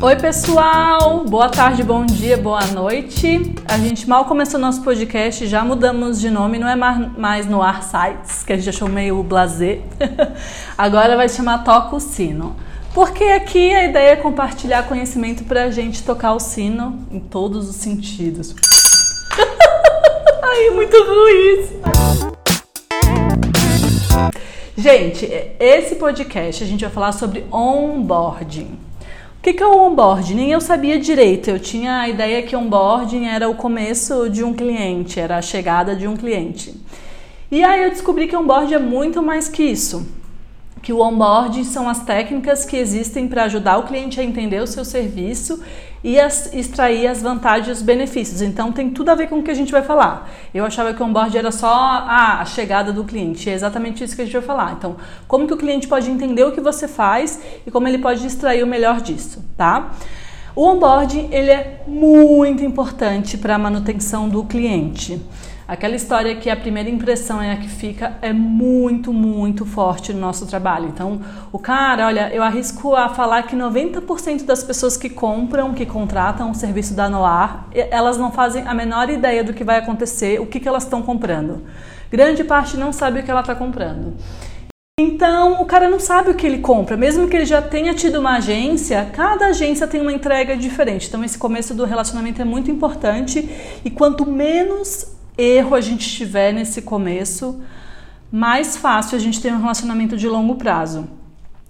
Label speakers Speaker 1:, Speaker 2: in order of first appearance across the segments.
Speaker 1: Oi, pessoal! Boa tarde, bom dia, boa noite. A gente mal começou nosso podcast, já mudamos de nome, não é mais no Ar Sites, que a gente achou meio blazer. Agora vai chamar Toca o Sino. Porque aqui a ideia é compartilhar conhecimento pra gente tocar o sino em todos os sentidos. Ai, muito ruim isso. Gente, esse podcast a gente vai falar sobre onboarding. O que, que é o onboarding? Nem eu sabia direito. Eu tinha a ideia que onboarding era o começo de um cliente, era a chegada de um cliente. E aí eu descobri que onboarding é muito mais que isso que o onboarding são as técnicas que existem para ajudar o cliente a entender o seu serviço e as, extrair as vantagens e os benefícios. Então tem tudo a ver com o que a gente vai falar. Eu achava que o onboarding era só a, a chegada do cliente. É exatamente isso que a gente vai falar. Então, como que o cliente pode entender o que você faz e como ele pode extrair o melhor disso, tá? O onboarding ele é muito importante para a manutenção do cliente. Aquela história que a primeira impressão é a que fica é muito, muito forte no nosso trabalho. Então, o cara, olha, eu arrisco a falar que 90% das pessoas que compram, que contratam o serviço da Noir, elas não fazem a menor ideia do que vai acontecer, o que, que elas estão comprando. Grande parte não sabe o que ela está comprando. Então, o cara não sabe o que ele compra, mesmo que ele já tenha tido uma agência, cada agência tem uma entrega diferente. Então, esse começo do relacionamento é muito importante e quanto menos erro a gente tiver nesse começo, mais fácil a gente ter um relacionamento de longo prazo.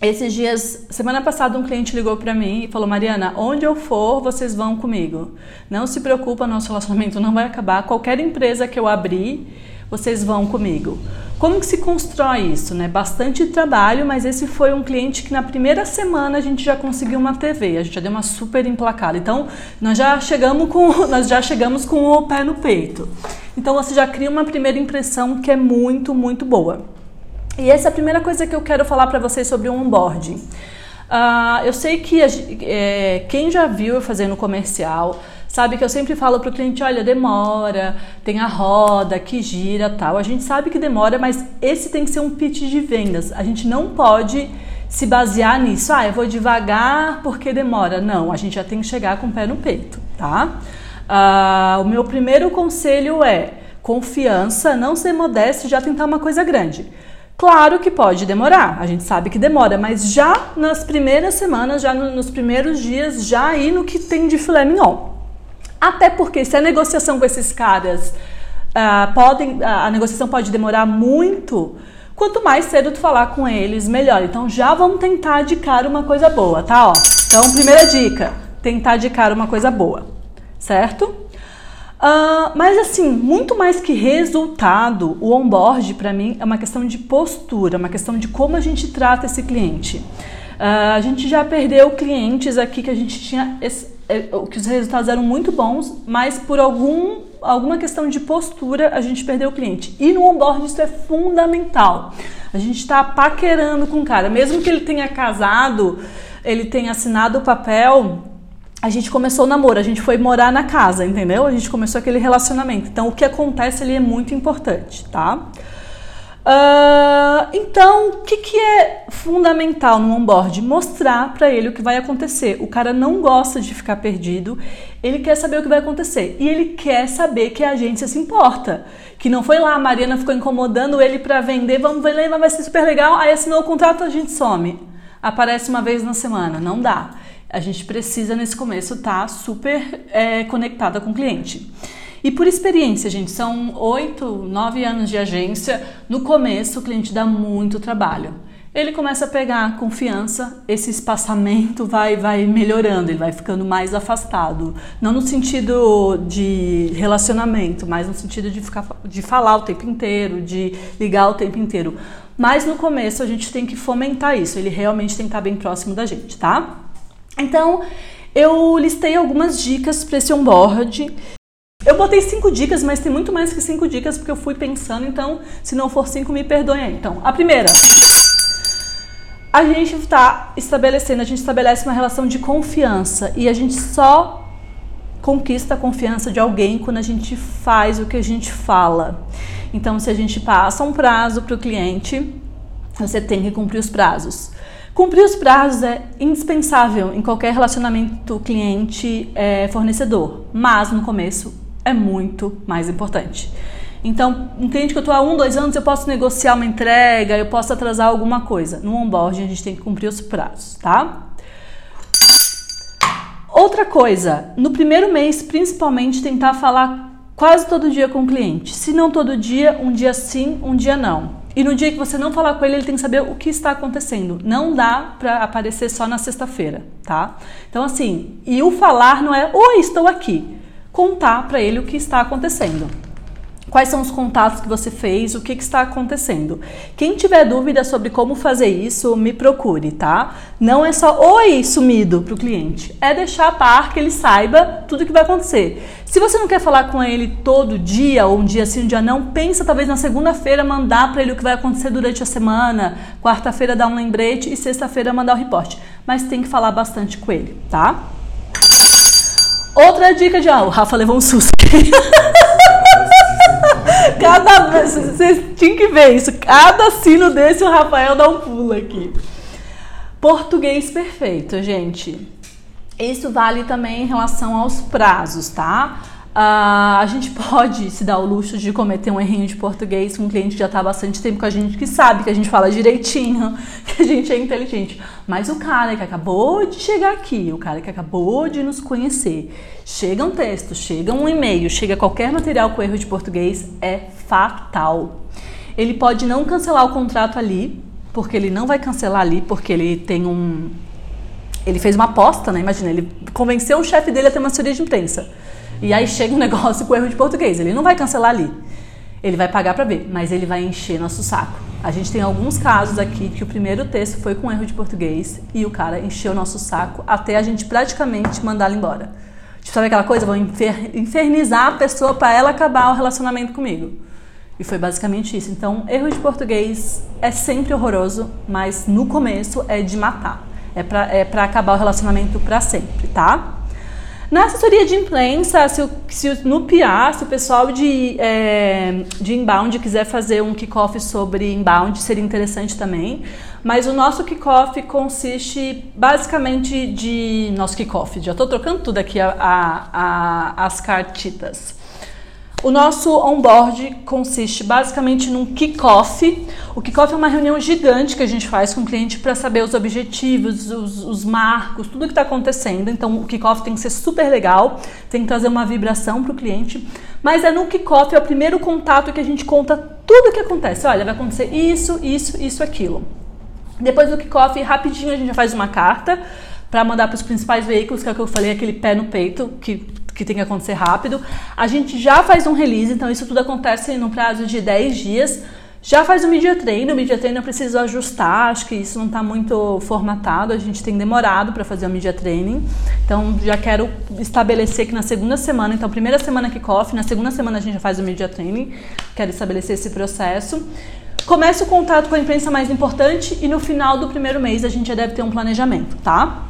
Speaker 1: Esses dias, semana passada, um cliente ligou para mim e falou: Mariana, onde eu for, vocês vão comigo. Não se preocupa, nosso relacionamento não vai acabar. Qualquer empresa que eu abrir, vocês vão comigo. Como que se constrói isso? Né? Bastante trabalho, mas esse foi um cliente que na primeira semana a gente já conseguiu uma TV, a gente já deu uma super emplacada. Então, nós já chegamos com, nós já chegamos com o pé no peito. Então, você já cria uma primeira impressão que é muito, muito boa. E essa é a primeira coisa que eu quero falar para vocês sobre o onboarding. Uh, eu sei que é, quem já viu eu fazendo comercial sabe que eu sempre falo para o cliente, olha, demora, tem a roda que gira, tal. A gente sabe que demora, mas esse tem que ser um pitch de vendas. A gente não pode se basear nisso. Ah, eu vou devagar porque demora. Não, a gente já tem que chegar com o pé no peito, tá? Uh, o meu primeiro conselho é confiança, não ser modesto e já tentar uma coisa grande. Claro que pode demorar, a gente sabe que demora, mas já nas primeiras semanas, já no, nos primeiros dias, já aí no que tem de filé mignon. Até porque se a negociação com esses caras uh, podem, a negociação pode demorar muito, quanto mais cedo tu falar com eles, melhor. Então já vamos tentar de cara uma coisa boa, tá? Ó, então, primeira dica, tentar de cara uma coisa boa, certo? Uh, mas assim, muito mais que resultado, o onboard para mim é uma questão de postura, uma questão de como a gente trata esse cliente. Uh, a gente já perdeu clientes aqui que a gente tinha que os resultados eram muito bons, mas por algum, alguma questão de postura a gente perdeu o cliente. E no onboard isso é fundamental. A gente está paquerando com o cara, mesmo que ele tenha casado, ele tenha assinado o papel, a gente começou o namoro, a gente foi morar na casa, entendeu? A gente começou aquele relacionamento. Então o que acontece ali é muito importante, tá? Uh, então, o que, que é fundamental no onboard? Mostrar para ele o que vai acontecer. O cara não gosta de ficar perdido, ele quer saber o que vai acontecer e ele quer saber que a agência se importa. Que não foi lá, a Mariana ficou incomodando ele para vender, vamos ver, vai ser super legal, aí assinou o contrato, a gente some. Aparece uma vez na semana, não dá. A gente precisa nesse começo estar tá super é, conectada com o cliente. E por experiência, gente, são oito, nove anos de agência. No começo, o cliente dá muito trabalho. Ele começa a pegar confiança, esse espaçamento vai, vai melhorando, ele vai ficando mais afastado. Não no sentido de relacionamento, mas no sentido de, ficar, de falar o tempo inteiro, de ligar o tempo inteiro. Mas no começo a gente tem que fomentar isso, ele realmente tem que estar bem próximo da gente, tá? Então, eu listei algumas dicas para esse onboard eu botei cinco dicas, mas tem muito mais que cinco dicas porque eu fui pensando, então se não for cinco, me perdoem aí. Então, a primeira, a gente está estabelecendo, a gente estabelece uma relação de confiança e a gente só conquista a confiança de alguém quando a gente faz o que a gente fala. Então, se a gente passa um prazo para o cliente, você tem que cumprir os prazos. Cumprir os prazos é indispensável em qualquer relacionamento cliente-fornecedor, mas no começo é muito mais importante. Então, cliente que eu estou há um, dois anos, eu posso negociar uma entrega, eu posso atrasar alguma coisa. No onboarding, a gente tem que cumprir os prazos, tá? Outra coisa, no primeiro mês, principalmente, tentar falar quase todo dia com o cliente. Se não todo dia, um dia sim, um dia não. E no dia que você não falar com ele, ele tem que saber o que está acontecendo. Não dá para aparecer só na sexta-feira, tá? Então assim, e o falar não é oi, estou aqui. Contar para ele o que está acontecendo. Quais são os contatos que você fez? O que, que, está acontecendo? Quem tiver dúvida sobre como fazer isso, me procure, tá? Não é só oi sumido para o cliente. É deixar a par que ele saiba tudo o que vai acontecer. Se você não quer falar com ele todo dia, ou um dia sim, um dia não, pensa talvez na segunda-feira mandar para ele o que vai acontecer durante a semana, quarta-feira dar um lembrete e sexta-feira mandar o reporte. Mas tem que falar bastante com ele, tá? Outra dica de. Ah, o Rafa levou um susto. Cada vez, vocês tinham que ver isso. Cada sino desse, o Rafael dá um pulo aqui. Português perfeito, gente. Isso vale também em relação aos prazos, tá? Uh, a gente pode se dar o luxo de cometer um errinho de português com um cliente que já está há bastante tempo com a gente, que sabe que a gente fala direitinho, que a gente é inteligente. Mas o cara que acabou de chegar aqui, o cara que acabou de nos conhecer, chega um texto, chega um e-mail, chega qualquer material com erro de português, é fatal. Ele pode não cancelar o contrato ali, porque ele não vai cancelar ali, porque ele tem um. Ele fez uma aposta, né? Imagina, ele convenceu o chefe dele a ter uma assessoria de imprensa. E aí chega um negócio com erro de português. Ele não vai cancelar ali. Ele vai pagar para ver, mas ele vai encher nosso saco. A gente tem alguns casos aqui que o primeiro texto foi com erro de português e o cara encheu nosso saco até a gente praticamente mandá-lo embora. Tipo, sabe aquela coisa? Vou infernizar a pessoa para ela acabar o relacionamento comigo. E foi basicamente isso. Então, erro de português é sempre horroroso, mas no começo é de matar. É para é pra acabar o relacionamento para sempre, tá? Na assessoria de imprensa, se, se no PIA, se o pessoal de, é, de inbound quiser fazer um kickoff sobre inbound, seria interessante também. Mas o nosso kickoff consiste basicamente de. Nosso kickoff, já estou trocando tudo aqui a, a, a, as cartitas. O nosso onboard consiste basicamente num kickoff. O kickoff é uma reunião gigante que a gente faz com o cliente para saber os objetivos, os, os marcos, tudo que está acontecendo. Então, o kickoff tem que ser super legal, tem que trazer uma vibração para o cliente. Mas é no kickoff, é o primeiro contato que a gente conta tudo o que acontece. Olha, vai acontecer isso, isso, isso, aquilo. Depois do kickoff, rapidinho a gente já faz uma carta para mandar para os principais veículos, que é o que eu falei, aquele pé no peito, que que tem que acontecer rápido. A gente já faz um release, então isso tudo acontece no prazo de 10 dias. Já faz o media treino, o media treino eu preciso ajustar, acho que isso não está muito formatado, a gente tem demorado para fazer o media training. Então já quero estabelecer que na segunda semana, então primeira semana kickoff, na segunda semana a gente já faz o media training, quero estabelecer esse processo. Começa o contato com a imprensa mais importante e no final do primeiro mês a gente já deve ter um planejamento, tá?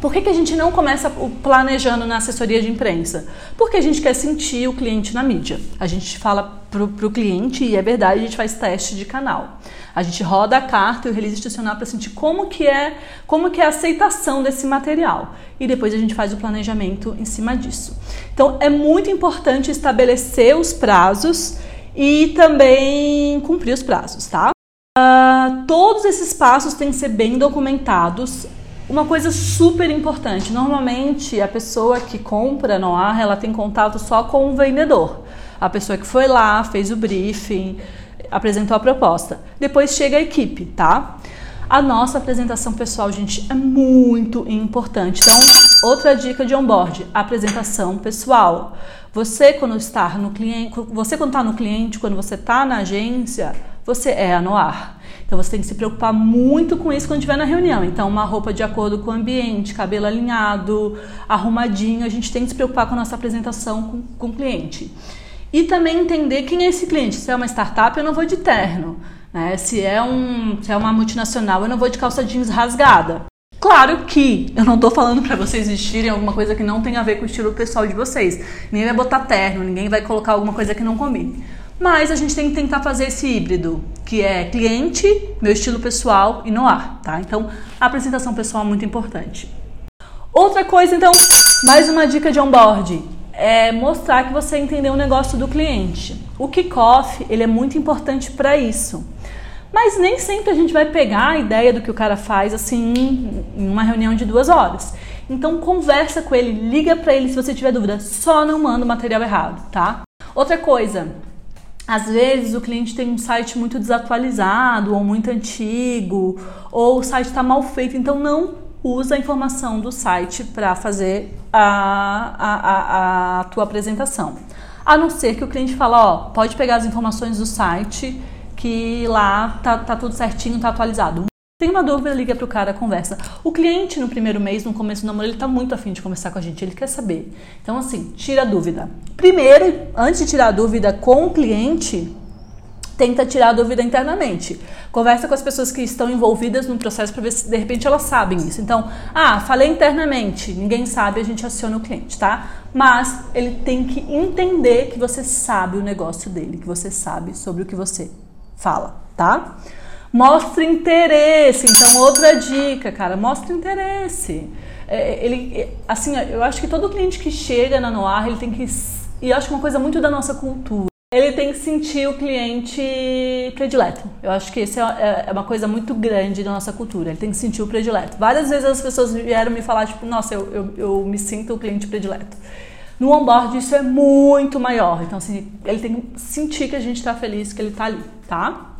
Speaker 1: Por que, que a gente não começa planejando na assessoria de imprensa? Porque a gente quer sentir o cliente na mídia. A gente fala para o cliente, e é verdade, a gente faz teste de canal. A gente roda a carta e o release institucional para sentir como que, é, como que é a aceitação desse material. E depois a gente faz o planejamento em cima disso. Então é muito importante estabelecer os prazos e também cumprir os prazos, tá? Uh, todos esses passos têm que ser bem documentados uma coisa super importante, normalmente a pessoa que compra no ar, ela tem contato só com o vendedor. A pessoa que foi lá, fez o briefing, apresentou a proposta. Depois chega a equipe, tá? A nossa apresentação pessoal, gente, é muito importante. Então, outra dica de onboard, apresentação pessoal. Você quando está no cliente, você quando está no cliente, quando você está na agência, você é a Noir. Então você tem que se preocupar muito com isso quando estiver na reunião. Então, uma roupa de acordo com o ambiente, cabelo alinhado, arrumadinho, a gente tem que se preocupar com a nossa apresentação com, com o cliente. E também entender quem é esse cliente. Se é uma startup, eu não vou de terno. Né? Se, é um, se é uma multinacional, eu não vou de calça jeans rasgada. Claro que eu não estou falando para vocês vestirem alguma coisa que não tem a ver com o estilo pessoal de vocês. Ninguém vai botar terno, ninguém vai colocar alguma coisa que não combine. Mas a gente tem que tentar fazer esse híbrido, que é cliente, meu estilo pessoal e no ar, tá? Então, a apresentação pessoal é muito importante. Outra coisa, então, mais uma dica de onboard é mostrar que você entendeu o negócio do cliente. O kickoff, ele é muito importante para isso. Mas nem sempre a gente vai pegar a ideia do que o cara faz assim em uma reunião de duas horas. Então conversa com ele, liga para ele se você tiver dúvida. Só não manda o material errado, tá? Outra coisa, às vezes o cliente tem um site muito desatualizado ou muito antigo, ou o site está mal feito, então não usa a informação do site para fazer a, a, a, a tua apresentação. A não ser que o cliente fala, ó, pode pegar as informações do site que lá tá, tá tudo certinho, tá atualizado. Tem uma dúvida, liga pro cara, conversa. O cliente no primeiro mês, no começo do namoro, ele tá muito afim de conversar com a gente, ele quer saber. Então, assim, tira a dúvida. Primeiro, antes de tirar a dúvida com o cliente, tenta tirar a dúvida internamente. Conversa com as pessoas que estão envolvidas no processo para ver se de repente elas sabem isso. Então, ah, falei internamente, ninguém sabe, a gente aciona o cliente, tá? Mas ele tem que entender que você sabe o negócio dele, que você sabe sobre o que você fala, tá? Mostre interesse. Então, outra dica, cara, mostre interesse. É, ele, assim, eu acho que todo cliente que chega na Noir, ele tem que. E acho que uma coisa muito da nossa cultura ele tem que sentir o cliente predileto. Eu acho que isso é, é, é uma coisa muito grande da nossa cultura. Ele tem que sentir o predileto. Várias vezes as pessoas vieram me falar, tipo, nossa, eu, eu, eu me sinto o cliente predileto. No onboard isso é muito maior. Então, assim, ele tem que sentir que a gente está feliz, que ele está ali, tá?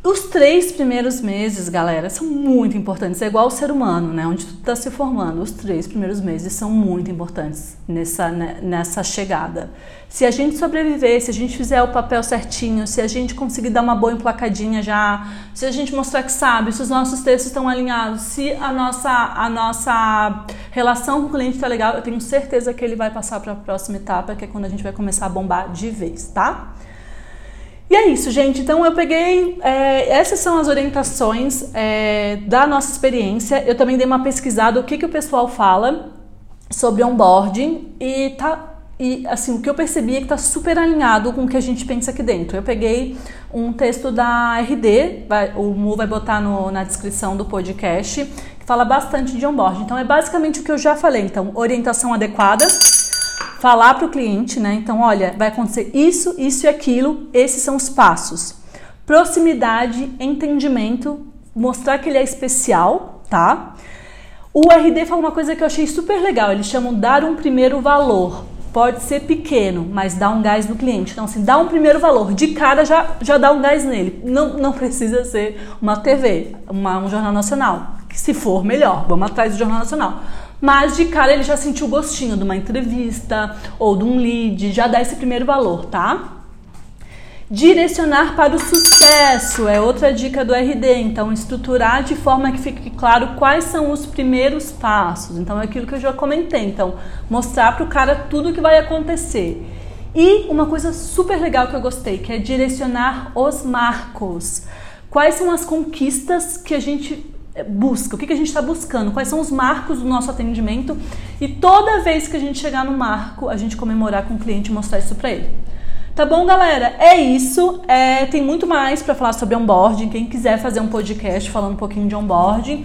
Speaker 1: Os três primeiros meses, galera, são muito importantes. É igual o ser humano, né? Onde tu está se formando. Os três primeiros meses são muito importantes nessa, né, nessa chegada. Se a gente sobreviver, se a gente fizer o papel certinho, se a gente conseguir dar uma boa emplacadinha já, se a gente mostrar que sabe, se os nossos textos estão alinhados, se a nossa, a nossa relação com o cliente está legal, eu tenho certeza que ele vai passar para a próxima etapa, que é quando a gente vai começar a bombar de vez, tá? E é isso, gente. Então eu peguei. É, essas são as orientações é, da nossa experiência. Eu também dei uma pesquisada o que, que o pessoal fala sobre onboarding e tá. E assim, o que eu percebi é que está super alinhado com o que a gente pensa aqui dentro. Eu peguei um texto da RD, vai, o Mu vai botar no, na descrição do podcast, que fala bastante de onboarding. Então é basicamente o que eu já falei. Então, orientação adequada, falar para o cliente, né? Então, olha, vai acontecer isso, isso e aquilo, esses são os passos. Proximidade, entendimento, mostrar que ele é especial, tá? O RD fala uma coisa que eu achei super legal, eles chamam dar um primeiro valor. Pode ser pequeno, mas dá um gás no cliente. Então, assim, dá um primeiro valor. De cara já, já dá um gás nele. Não, não precisa ser uma TV, uma, um jornal nacional. Que se for, melhor. Vamos atrás do jornal nacional mas de cara ele já sentiu o gostinho de uma entrevista ou de um lead, já dá esse primeiro valor, tá? Direcionar para o sucesso é outra dica do RD. Então, estruturar de forma que fique claro quais são os primeiros passos. Então, é aquilo que eu já comentei. Então, mostrar para o cara tudo o que vai acontecer. E uma coisa super legal que eu gostei, que é direcionar os marcos. Quais são as conquistas que a gente busca, o que, que a gente está buscando, quais são os marcos do nosso atendimento e toda vez que a gente chegar no marco, a gente comemorar com o cliente e mostrar isso para ele. Tá bom, galera? É isso. É, tem muito mais para falar sobre onboarding. Quem quiser fazer um podcast falando um pouquinho de onboarding,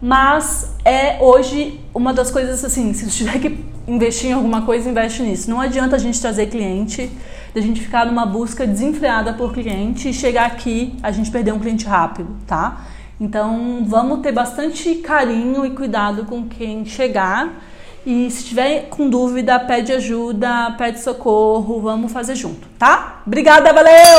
Speaker 1: mas é hoje uma das coisas assim, se você tiver que investir em alguma coisa, investe nisso. Não adianta a gente trazer cliente, a gente ficar numa busca desenfreada por cliente e chegar aqui a gente perder um cliente rápido, tá? Então, vamos ter bastante carinho e cuidado com quem chegar. E se tiver com dúvida, pede ajuda, pede socorro, vamos fazer junto, tá? Obrigada, valeu!